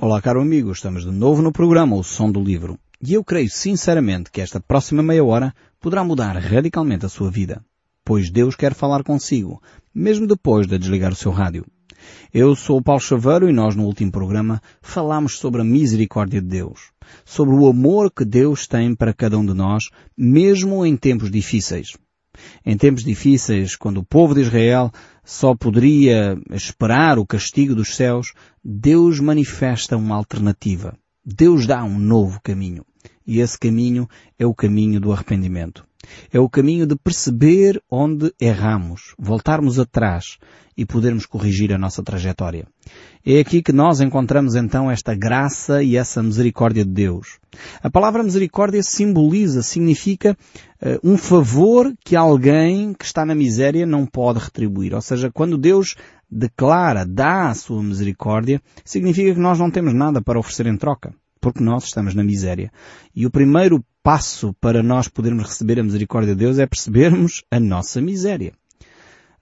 Olá, caro amigo, estamos de novo no programa O Som do Livro. E eu creio sinceramente que esta próxima meia hora poderá mudar radicalmente a sua vida. Pois Deus quer falar consigo, mesmo depois de desligar o seu rádio. Eu sou o Paulo Chaveiro e nós no último programa falámos sobre a misericórdia de Deus, sobre o amor que Deus tem para cada um de nós, mesmo em tempos difíceis. Em tempos difíceis, quando o povo de Israel só poderia esperar o castigo dos céus, Deus manifesta uma alternativa. Deus dá um novo caminho. E esse caminho é o caminho do arrependimento. É o caminho de perceber onde erramos, voltarmos atrás e podermos corrigir a nossa trajetória. É aqui que nós encontramos então esta graça e essa misericórdia de Deus. A palavra misericórdia simboliza, significa uh, um favor que alguém que está na miséria não pode retribuir. Ou seja, quando Deus declara, dá a sua misericórdia, significa que nós não temos nada para oferecer em troca porque nós estamos na miséria. E o primeiro passo para nós podermos receber a misericórdia de Deus é percebermos a nossa miséria.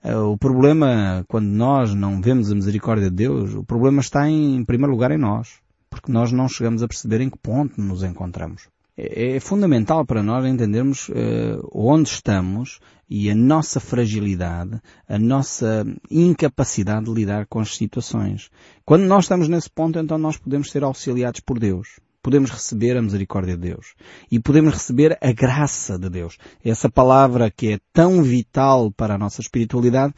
Eh, o problema, quando nós não vemos a misericórdia de Deus, o problema está em, em primeiro lugar em nós, porque nós não chegamos a perceber em que ponto nos encontramos. É, é fundamental para nós entendermos uh, onde estamos e a nossa fragilidade, a nossa incapacidade de lidar com as situações. Quando nós estamos nesse ponto, então nós podemos ser auxiliados por Deus. Podemos receber a misericórdia de Deus. E podemos receber a graça de Deus. Essa palavra que é tão vital para a nossa espiritualidade,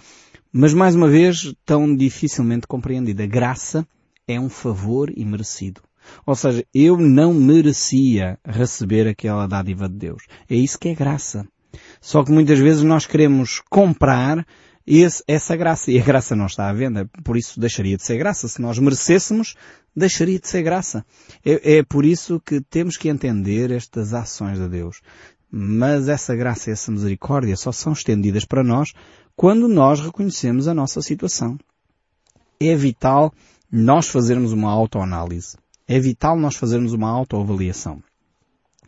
mas mais uma vez tão dificilmente compreendida. Graça é um favor imerecido. Ou seja, eu não merecia receber aquela dádiva de Deus. É isso que é graça. Só que muitas vezes nós queremos comprar esse, essa graça. E a graça não está à venda. Por isso deixaria de ser graça. Se nós merecêssemos, deixaria de ser graça. É, é por isso que temos que entender estas ações de Deus. Mas essa graça e essa misericórdia só são estendidas para nós quando nós reconhecemos a nossa situação. É vital nós fazermos uma autoanálise. É vital nós fazermos uma autoavaliação.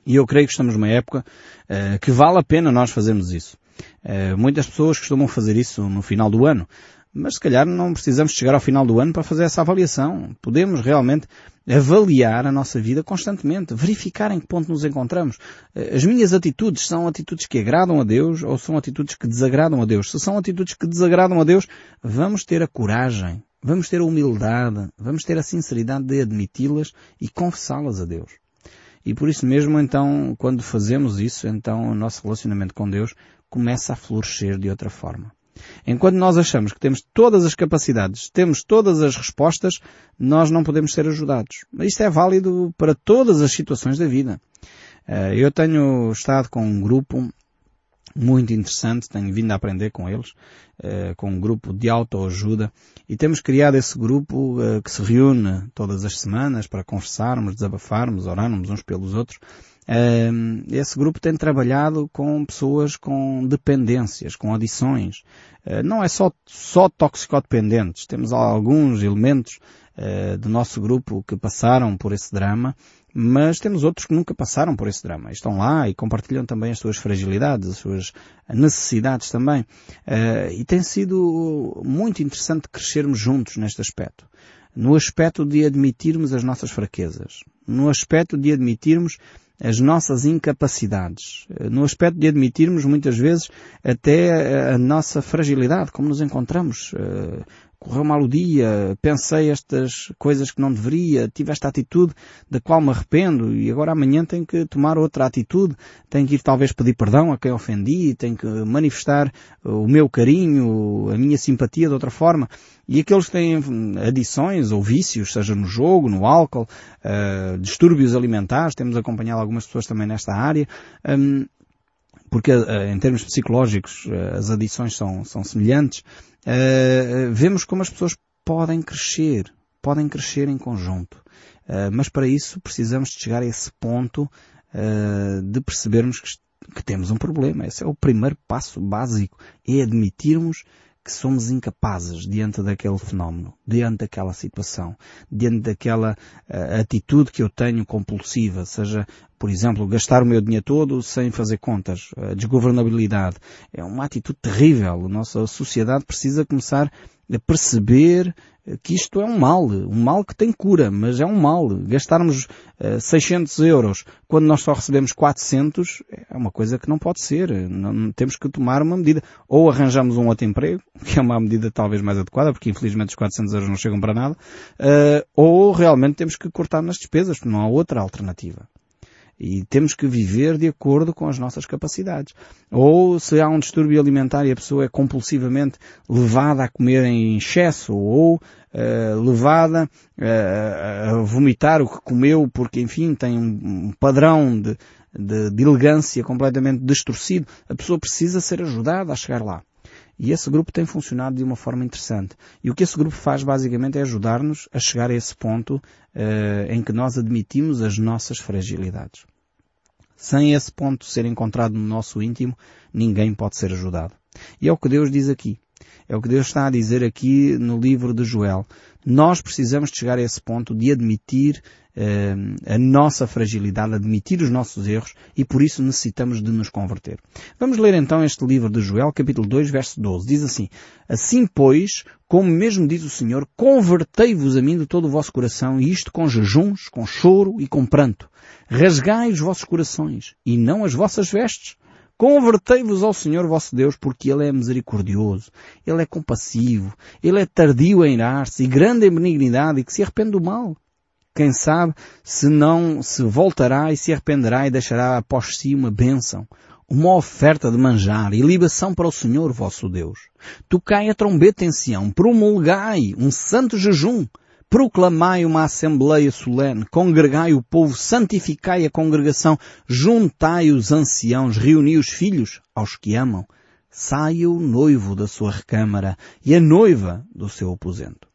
E eu creio que estamos numa época uh, que vale a pena nós fazermos isso. Uh, muitas pessoas costumam fazer isso no final do ano, mas se calhar não precisamos chegar ao final do ano para fazer essa avaliação. Podemos realmente avaliar a nossa vida constantemente, verificar em que ponto nos encontramos. Uh, as minhas atitudes são atitudes que agradam a Deus ou são atitudes que desagradam a Deus? Se são atitudes que desagradam a Deus, vamos ter a coragem, vamos ter a humildade, vamos ter a sinceridade de admiti-las e confessá-las a Deus. E por isso mesmo, então, quando fazemos isso, então o nosso relacionamento com Deus começa a florescer de outra forma. Enquanto nós achamos que temos todas as capacidades, temos todas as respostas, nós não podemos ser ajudados. Isto é válido para todas as situações da vida. Eh, eu tenho estado com um grupo muito interessante, tenho vindo a aprender com eles, uh, com um grupo de autoajuda e temos criado esse grupo uh, que se reúne todas as semanas para conversarmos, desabafarmos, orarmos uns pelos outros. Uh, esse grupo tem trabalhado com pessoas com dependências, com adições. não é só, só toxicodependentes, temos alguns elementos do nosso grupo que passaram por esse drama mas temos outros que nunca passaram por esse drama. Estão lá e compartilham também as suas fragilidades, as suas necessidades também. Uh, e tem sido muito interessante crescermos juntos neste aspecto. No aspecto de admitirmos as nossas fraquezas. No aspecto de admitirmos as nossas incapacidades. Eh, no aspecto de admitirmos muitas vezes até a nossa fragilidade, como nos encontramos. Correu mal o dia, pensei estas coisas que não deveria, tive esta atitude da qual me arrependo e agora amanhã tenho que tomar outra atitude, tenho que ir talvez pedir perdão a quem ofendi, tenho que manifestar o meu carinho, a minha simpatia de outra forma. E aqueles que têm adições ou vícios, seja no jogo, no álcool, uh, distúrbios alimentares, temos acompanhado algumas pessoas também nesta área, um, porque uh, em termos psicológicos uh, as adições são, são semelhantes, uh, vemos como as pessoas podem crescer, podem crescer em conjunto. Mas para isso precisamos de chegar a esse ponto de percebermos que, temos um problema. Esse é o primeiro passo básico, é admitirmos que somos incapazes diante daquele fenómeno, diante daquela situação, diante daquela atitude que eu tenho compulsiva, seja, por exemplo, gastar o meu dinheiro todo sem fazer contas, a desgovernabilidade. É uma atitude terrível. A nossa sociedade precisa começar a perceber que isto é um mal, um mal que tem cura, mas é um mal. Gastarmos uh, 600 euros quando nós só recebemos 400 é uma coisa que não pode ser. Não, temos que tomar uma medida. Ou arranjamos um outro emprego, que é uma medida talvez mais adequada, porque infelizmente os 400 euros não chegam para nada, uh, ou realmente temos que cortar nas despesas, não há outra alternativa. E temos que viver de acordo com as nossas capacidades. Ou se há um distúrbio alimentar e a pessoa é compulsivamente levada a comer em excesso ou uh, levada uh, a vomitar o que comeu porque, enfim, tem um, padrão de, de, de elegância completamente distorcido, a pessoa precisa ser ajudada a chegar lá. E esse grupo tem funcionado de uma forma interessante. E o que esse grupo faz basicamente é ajudar-nos a chegar a esse ponto uh, em que nós admitimos as nossas fragilidades. Sem esse ponto ser encontrado no nosso íntimo, ninguém pode ser ajudado. E é o que Deus diz aqui. É o que Deus está a dizer aqui no livro de Joel. Nós precisamos chegar a esse ponto de admitir eh, a nossa fragilidade, admitir os nossos erros e por isso necessitamos de nos converter. Vamos ler então este livro de Joel, capítulo 2, verso 12. Diz assim, Assim pois, como mesmo diz o Senhor, convertei-vos a mim de todo o vosso coração e isto com jejuns, com choro e com pranto. Rasgai os vossos corações e não as vossas vestes Convertei-vos ao Senhor vosso Deus, porque Ele é misericordioso, Ele é compassivo, Ele é tardio a irar-se e grande em benignidade e que se arrepende do mal. Quem sabe se não se voltará e se arrependerá e deixará após si uma bênção, uma oferta de manjar e libação para o Senhor vosso Deus. Tocai a trombeta em Sião, promulgai um santo jejum, proclamai uma assembleia solene, congregai o povo, santificai a congregação, juntai os anciãos, reuni os filhos aos que amam. Saia o noivo da sua recâmara e a noiva do seu aposento.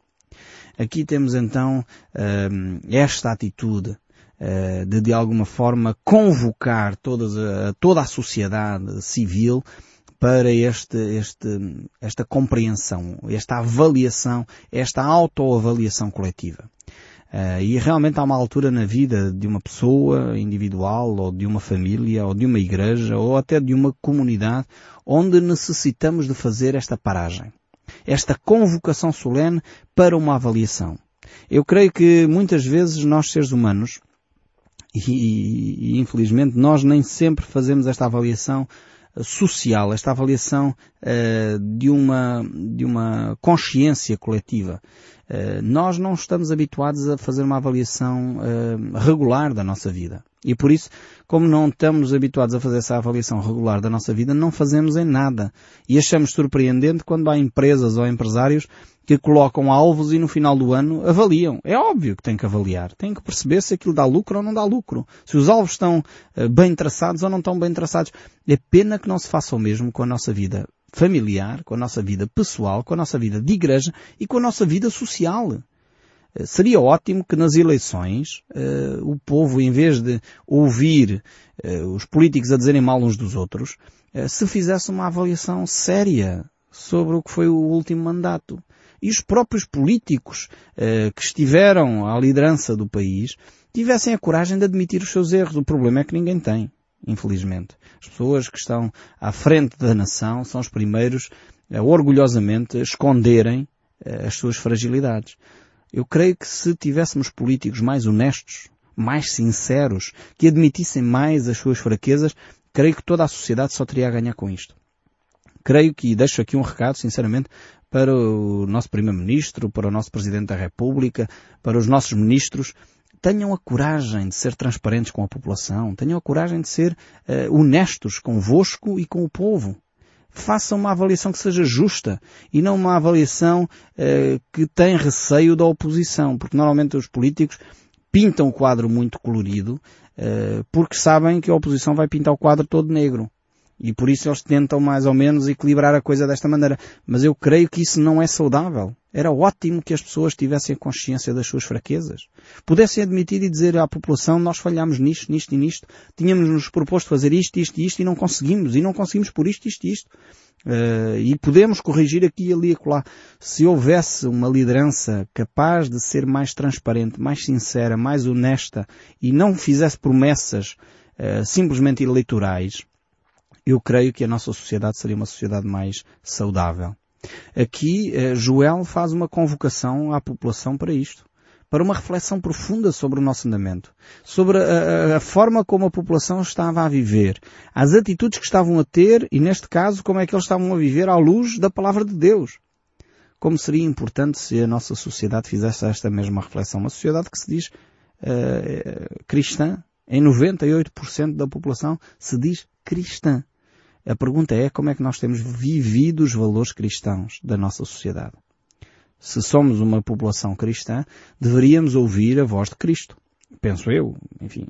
Aqui temos então uh, esta atitude uh, de de alguma forma convocar a, toda a sociedade civil para este, este, esta compreensão, esta avaliação, esta autoavaliação coletiva. Uh, e realmente há uma altura na vida de uma pessoa individual, ou de uma família, ou de uma igreja, ou até de uma comunidade, onde necessitamos de fazer esta paragem. Esta convocação solene para uma avaliação. Eu creio que muitas vezes nós seres humanos, e, e infelizmente nós nem sempre fazemos esta avaliação social, esta avaliação uh, de, uma, de uma consciência coletiva. Uh, nós não estamos habituados a fazer uma avaliação uh, regular da nossa vida. E por isso, como não estamos habituados a fazer essa avaliação regular da nossa vida, não fazemos em nada. E achamos surpreendente quando há empresas ou empresários que colocam alvos e no final do ano avaliam. É óbvio que tem que avaliar. Tem que perceber se aquilo dá lucro ou não dá lucro. Se os alvos estão eh, bem traçados ou não estão bem traçados. É pena que não se faça o mesmo com a nossa vida familiar, com a nossa vida pessoal, com a nossa vida de igreja e com a nossa vida social. Eh, seria ótimo que nas eleições uh, o povo, em vez de ouvir uh, os políticos a dizerem mal uns dos outros, uh, se fizesse uma avaliação séria sobre o que foi o último mandato. E os próprios políticos que estiveram à liderança do país tivessem a coragem de admitir os seus erros. O problema é que ninguém tem, infelizmente. As pessoas que estão à frente da nação são os primeiros a orgulhosamente esconderem as suas fragilidades. Eu creio que se tivéssemos políticos mais honestos, mais sinceros, que admitissem mais as suas fraquezas, creio que toda a sociedade só teria a ganhar com isto. Creio que, e deixo aqui um recado, sinceramente, para o nosso Primeiro-Ministro, para o nosso Presidente da República, para os nossos ministros, tenham a coragem de ser transparentes com a população, tenham a coragem de ser uh, honestos convosco e com o povo faça uma avaliação que seja justa e não uma avaliação uh, que tem receio da oposição, porque normalmente os políticos pintam o quadro muito colorido uh, porque sabem que a oposição vai pintar o quadro todo negro. E por isso eles tentam mais ou menos equilibrar a coisa desta maneira. Mas eu creio que isso não é saudável. Era ótimo que as pessoas tivessem consciência das suas fraquezas. Pudessem admitir e dizer à população, nós falhamos nisto, nisto e nisto. Tínhamos nos proposto fazer isto, isto e isto e não conseguimos. E não conseguimos por isto, isto e isto. Uh, e podemos corrigir aqui ali e acolá. Se houvesse uma liderança capaz de ser mais transparente, mais sincera, mais honesta e não fizesse promessas uh, simplesmente eleitorais, eu creio que a nossa sociedade seria uma sociedade mais saudável. Aqui, eh, Joel faz uma convocação à população para isto para uma reflexão profunda sobre o nosso andamento, sobre a, a, forma como a população estava a viver, as atitudes que estavam a ter e, neste caso, como é que eles estavam a viver à luz da palavra de Deus. Como seria importante se a nossa sociedade fizesse esta mesma reflexão. Uma sociedade que se diz uh, cristã, em 98% da população se diz cristã. A pergunta é como é que nós temos vivido os valores cristãos da nossa sociedade se somos uma população cristã, deveríamos ouvir a voz de Cristo. Penso eu, enfim,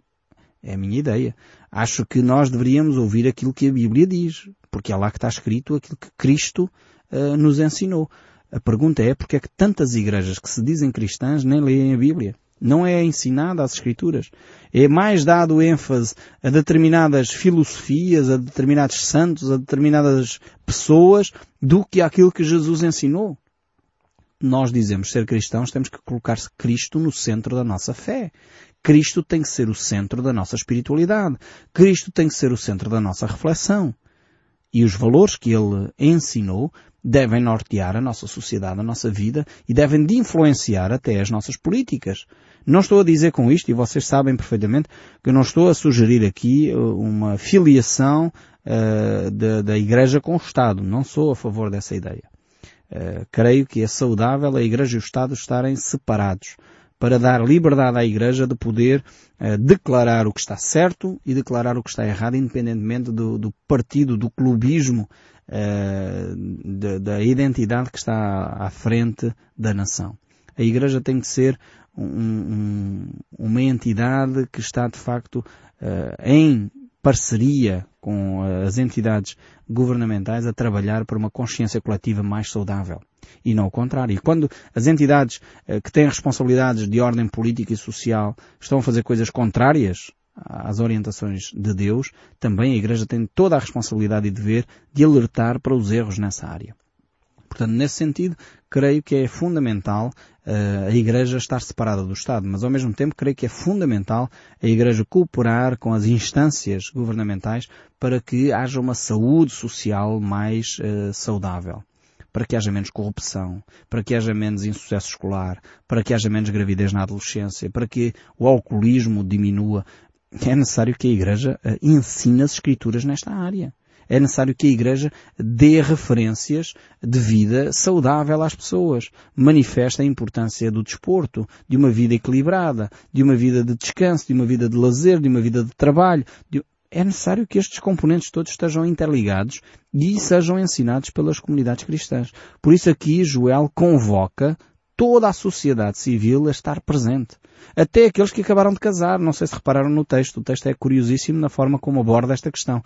é a minha ideia. Acho que nós deveríamos ouvir aquilo que a Bíblia diz, porque é lá que está escrito aquilo que Cristo uh, nos ensinou. A pergunta é porque é que tantas igrejas que se dizem cristãs nem leem a Bíblia? Não é ensinada as Escrituras. É mais dado ênfase a determinadas filosofias, a determinados santos, a determinadas pessoas, do que aquilo que Jesus ensinou nós dizemos ser cristãos, temos que colocar Cristo no centro da nossa fé. Cristo tem que ser o centro da nossa espiritualidade. Cristo tem que ser o centro da nossa reflexão. E os valores que ele ensinou devem nortear a nossa sociedade, a nossa vida e devem de influenciar até as nossas políticas. Não estou a dizer com isto, e vocês sabem perfeitamente, que não estou a sugerir aqui uh, uma filiação uh, da, da Igreja com o Estado. Não sou a favor dessa ideia. Uh, creio que é saudável a Igreja e o Estado estarem separados para dar liberdade à Igreja de poder uh, declarar o que está certo e declarar o que está errado, independentemente do, do partido, do clubismo, de, da identidade que está à frente da nação. A Igreja tem que ser um, um, uma entidade que está de facto em parceria com as entidades governamentais a trabalhar por uma consciência coletiva mais saudável. E não o contrário. E quando as entidades eh, que têm responsabilidades de ordem política e social estão a fazer coisas contrárias às orientações de Deus, também a Igreja tem toda a responsabilidade e dever de alertar para os erros nessa área. Portanto, nesse sentido, creio que é fundamental uh, a Igreja estar separada do Estado, mas ao mesmo tempo creio que é fundamental a Igreja cooperar com as instâncias governamentais para que haja uma saúde social mais uh, saudável. Para que haja menos corrupção, para que haja menos insucesso escolar, para que haja menos gravidez na adolescência, para que o alcoolismo diminua. É necessário que a Igreja uh, ensine as Escrituras nesta área é necessário que a Igreja dê referências de vida saudável às pessoas. Manifesta a importância do desporto, de uma vida equilibrada, de uma vida de descanso, de uma vida de lazer, de uma vida de trabalho. De... É necessário que estes componentes todos estejam interligados e sejam ensinados pelas comunidades cristãs. Por isso aqui Joel convoca toda a sociedade civil a estar presente. Até aqueles que acabaram de casar. Não sei se repararam no texto. O texto é curiosíssimo na forma como aborda esta questão.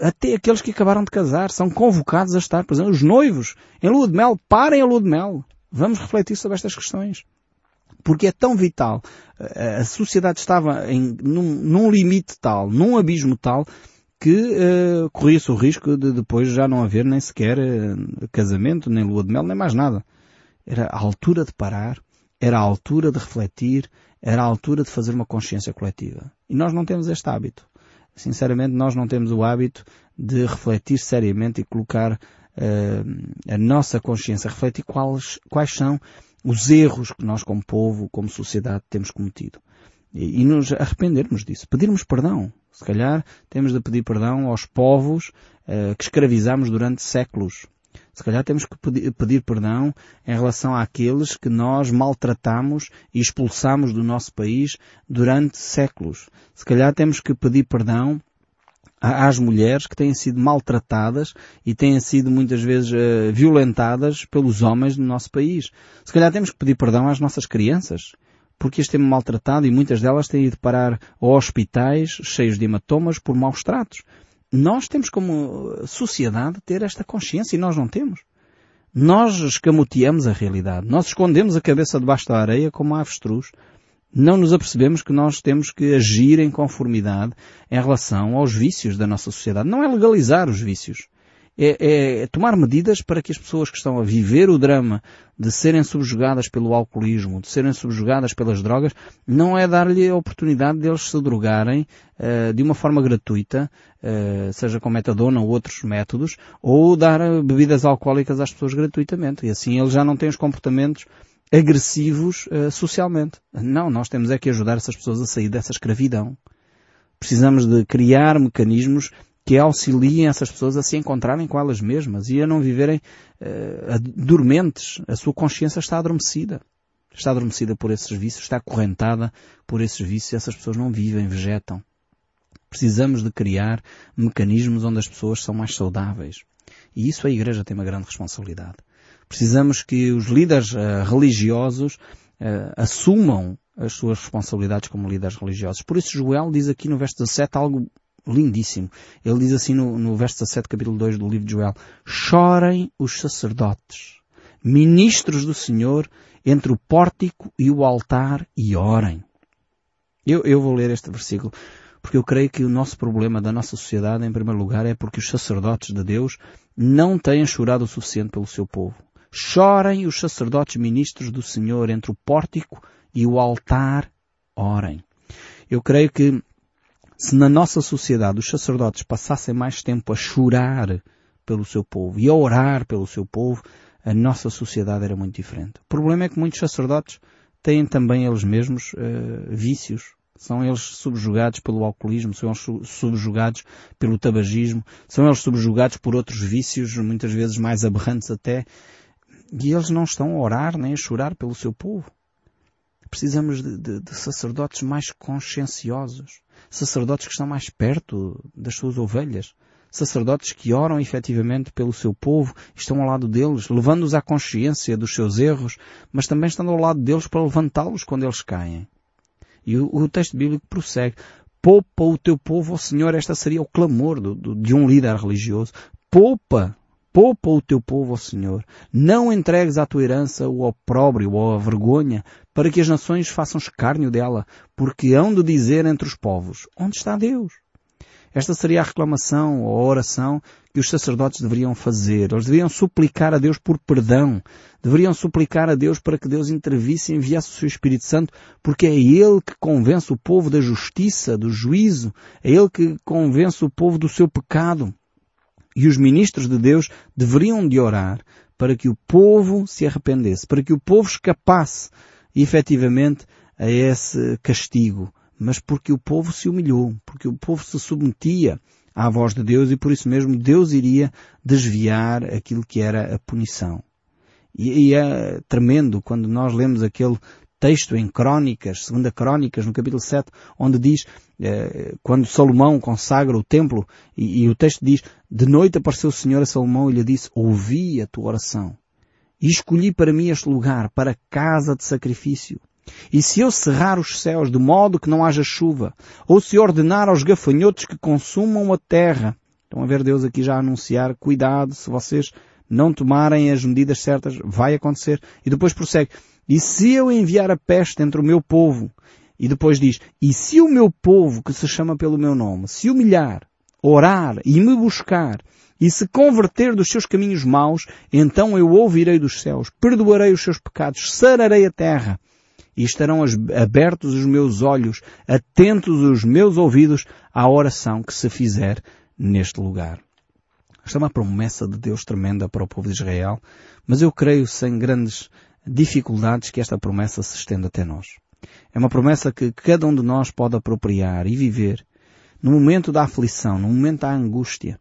Até aqueles que acabaram de casar são convocados a estar presentes. Os noivos, em lua de mel, parem a lua de mel. Vamos refletir sobre estas questões. Porque é tão vital. A sociedade estava em, num, num limite tal, num abismo tal, que uh, corria-se o risco de depois já não haver nem sequer uh, casamento, nem lua de mel, nem mais nada. Era a altura de parar, era a altura de refletir, era a altura de fazer uma consciência coletiva. E nós não temos este hábito. Sinceramente, nós não temos o hábito de refletir seriamente e colocar uh, a nossa consciência, refletir quais, quais são os erros que nós como povo, como sociedade, temos cometido. E, e nos arrependermos disso. Pedirmos perdão. Se calhar temos de pedir perdão aos povos uh, que escravizamos durante séculos. Se calhar temos que pedir, perdão em relação àqueles que nós maltratamos e expulsamos do nosso país durante séculos. Se calhar temos que pedir perdão às mulheres que têm sido maltratadas e têm sido muitas vezes uh, violentadas pelos homens no nosso país. Se calhar temos que pedir perdão às nossas crianças, porque as têm maltratado e muitas delas têm ido parar a hospitais cheios de hematomas por maus tratos. Nós temos como sociedade ter esta consciência e nós não temos. Nós escamoteamos a realidade. Nós escondemos a cabeça debaixo da areia como avestruz. Não nos apercebemos que nós temos que agir em conformidade em relação aos vícios da nossa sociedade. Não é legalizar os vícios. É, é, tomar medidas para que as pessoas que estão a viver o drama de serem subjugadas pelo alcoolismo, de serem subjugadas pelas drogas, não é dar-lhe a oportunidade deles se drogarem uh, de uma forma gratuita, uh, seja com metadona ou outros métodos, ou dar bebidas alcoólicas às pessoas gratuitamente. E assim eles já não têm os comportamentos agressivos uh, socialmente. Não, nós temos é que ajudar essas pessoas a sair dessa escravidão. Precisamos de criar mecanismos que auxiliem essas pessoas a se encontrarem com elas mesmas e a não viverem uh, dormentes. A sua consciência está adormecida. Está adormecida por esses vícios, está acorrentada por esses vícios e essas pessoas não vivem, vegetam. Precisamos de criar mecanismos onde as pessoas são mais saudáveis. E isso a Igreja tem uma grande responsabilidade. Precisamos que os líderes uh, religiosos uh, assumam as suas responsabilidades como líderes religiosos. Por isso Joel diz aqui no verso 17 algo lindíssimo. Ele diz assim no, no verso 17, capítulo 2 do livro de Joel, chorem os sacerdotes, ministros do Senhor, entre o pórtico e o altar e orem. Eu, eu vou ler este versículo porque eu creio que o nosso problema da nossa sociedade, em primeiro lugar, é porque os sacerdotes de Deus não têm chorado o suficiente pelo seu povo. Chorem os sacerdotes ministros do Senhor entre o pórtico e o altar, orem. Eu creio que se na nossa sociedade os sacerdotes passassem mais tempo a chorar pelo seu povo e a orar pelo seu povo, a nossa sociedade era muito diferente. O problema é que muitos sacerdotes têm também eles mesmos uh, vícios. São eles subjugados pelo alcoolismo, são eles subjugados pelo tabagismo, são eles subjugados por outros vícios, muitas vezes mais aberrantes até, e eles não estão a orar nem a chorar pelo seu povo. Precisamos de, de, de sacerdotes mais conscienciosos, sacerdotes que estão mais perto das suas ovelhas, sacerdotes que oram efetivamente pelo seu povo, estão ao lado deles, levando-os à consciência dos seus erros, mas também estando ao lado deles para levantá-los quando eles caem. E o, o, texto bíblico prossegue. Poupa o teu povo, ó Senhor, esta seria o clamor do, do, de um líder religioso. Poupa Poupa o teu povo, ó Senhor. Não entregues à tua herança o opróbrio ou a vergonha, para que as nações façam escárnio dela, porque hão de dizer entre os povos, onde está Deus? Esta seria a reclamação ou a oração que os sacerdotes deveriam fazer. Eles deveriam suplicar a Deus por perdão. Deveriam suplicar a Deus para que Deus intervisse e enviasse o seu Espírito Santo, porque é Ele que convence o povo da justiça, do juízo. É Ele que convence o povo do seu pecado. E os ministros de Deus deveriam de orar para que o povo se arrependesse, para que o povo escapasse efetivamente a esse castigo, mas porque o povo se humilhou, porque o povo se submetia à voz de Deus e por isso mesmo Deus iria desviar aquilo que era a punição. E, e é tremendo quando nós lemos aquele texto em Crónicas, segunda Crónicas, no capítulo 7, onde diz, eh, quando Salomão consagra o templo, e, e, o texto diz, de noite apareceu o Senhor a Salomão e lhe disse, ouvi a tua oração, e escolhi para mim este lugar, para casa de sacrifício. E se eu cerrar os céus de modo que não haja chuva, ou se ordenar aos gafanhotos que consumam a terra, estão a ver Deus aqui já anunciar, cuidado, se vocês não tomarem as medidas certas, vai acontecer. E depois prossegue, e se eu enviar a peste entre o meu povo, e depois diz, e se o meu povo, que se chama pelo meu nome, se humilhar, orar e me buscar, e se converter dos seus caminhos maus, então eu ouvirei dos céus, perdoarei os seus pecados, sararei a terra, e estarão abertos os meus olhos, atentos os meus ouvidos à oração que se fizer neste lugar. Esta é uma promessa de Deus tremenda para o povo de Israel, mas eu creio sem grandes dificuldades que esta promessa se estende até nós. É uma promessa que cada um de nós pode apropriar e viver. No momento da aflição, no momento da angústia,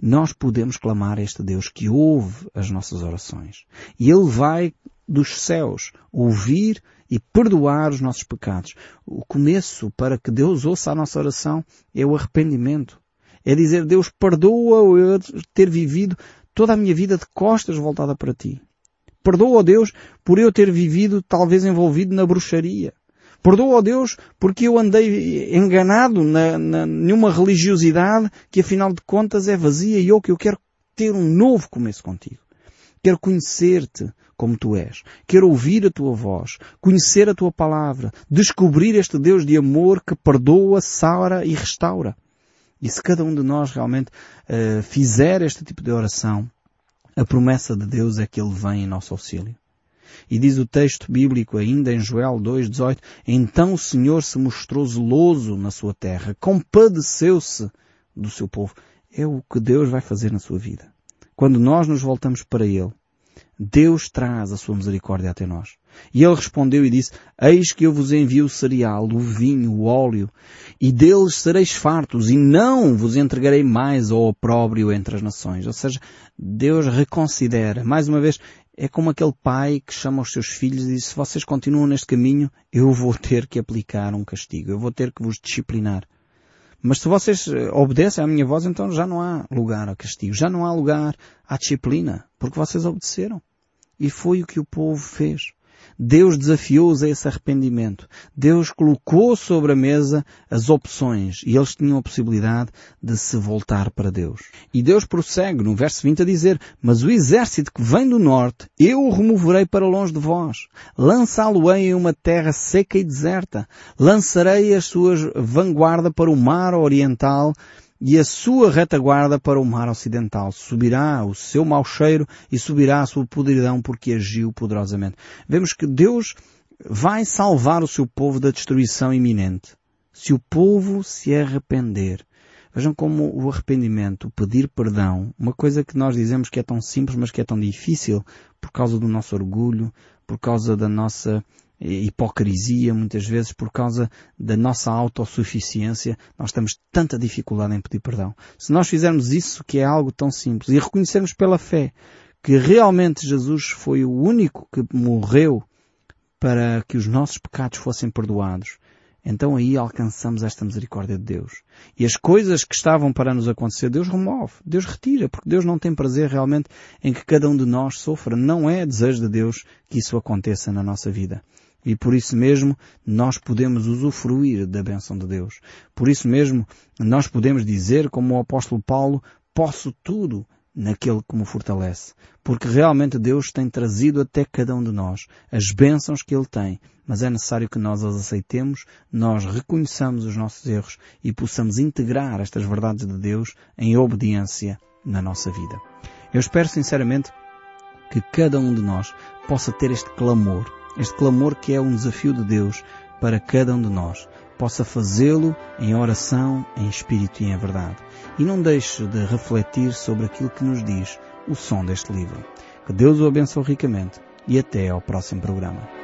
nós podemos clamar a este Deus que ouve as nossas orações. E Ele vai dos céus ouvir e perdoar os nossos pecados. O começo para que Deus ouça a nossa oração é o arrependimento. É dizer, Deus, perdoa eu ter vivido toda a minha vida de costas voltada para Ti. Perdoa, Deus, por eu ter vivido talvez envolvido na bruxaria. Perdoa, ó Deus, porque eu andei enganado na, na, numa religiosidade que afinal de contas é vazia e eu que eu quero ter um novo começo contigo. Quero conhecer-te como tu és. Quero ouvir a tua voz, conhecer a tua palavra, descobrir este Deus de amor que perdoa, sara e restaura. E se cada um de nós realmente uh, fizer este tipo de oração, a promessa de Deus é que Ele vem em nosso auxílio. E diz o texto bíblico ainda em Joel 2,18, Então o Senhor se mostrou zeloso na sua terra, compadeceu-se do seu povo. É o que Deus vai fazer na sua vida. Quando nós nos voltamos para Ele, Deus traz a sua misericórdia até nós. E ele respondeu e disse, Eis que eu vos envio o cereal, o vinho, o óleo, e deles sereis fartos, e não vos entregarei mais ao opróbrio entre as nações. Ou seja, Deus reconsidera. Mais uma vez, é como aquele pai que chama os seus filhos e diz, se vocês continuam neste caminho, eu vou ter que aplicar um castigo, eu vou ter que vos disciplinar. Mas se vocês eh, obedecem à minha voz, então já não há lugar a castigo, já não há lugar à disciplina, porque vocês obedeceram. E foi o que o povo fez. Deus desafiou-os a esse arrependimento. Deus colocou sobre a mesa as opções e eles tinham a possibilidade de se voltar para Deus. E Deus prossegue no verso 20 a dizer, mas o exército que vem do norte, eu o removerei para longe de vós. Lançá-lo-ei em uma terra seca e deserta. Lançarei as suas vanguarda para o mar oriental e a sua retaguarda para o mar ocidental. Subirá o seu mau cheiro e subirá a sua podridão porque agiu poderosamente. Vemos que Deus vai salvar o seu povo da destruição iminente. Se o povo se arrepender. Vejam como o arrependimento, o pedir perdão, uma coisa que nós dizemos que é tão simples, mas que é tão difícil por causa do nosso orgulho, por causa da nossa hipocrisia, muitas vezes por causa da nossa autossuficiência, nós temos tanta dificuldade em pedir perdão. Se nós fizermos isso, que é algo tão simples, e reconhecermos pela fé que realmente Jesus foi o único que morreu para que os nossos pecados fossem perdoados, então aí alcançamos esta misericórdia de Deus. E as coisas que estavam para nos acontecer, Deus remove, Deus retira, porque Deus não tem prazer realmente em que cada um de nós sofra. Não é desejo de Deus que isso aconteça na nossa vida. E por isso mesmo nós podemos usufruir da bênção de Deus. Por isso mesmo nós podemos dizer, como o apóstolo Paulo, posso tudo naquele que me fortalece. Porque realmente Deus tem trazido até cada um de nós as bênçãos que Ele tem. Mas é necessário que nós as aceitemos, nós reconheçamos os nossos erros e possamos integrar estas verdades de Deus em obediência na nossa vida. Eu espero sinceramente que cada um de nós possa ter este clamor este clamor que é um desafio de Deus para cada um de nós, possa fazê-lo em oração, em espírito e em verdade. E não deixe de refletir sobre aquilo que nos diz o som deste livro. Que Deus o abençoe ricamente e até ao próximo programa.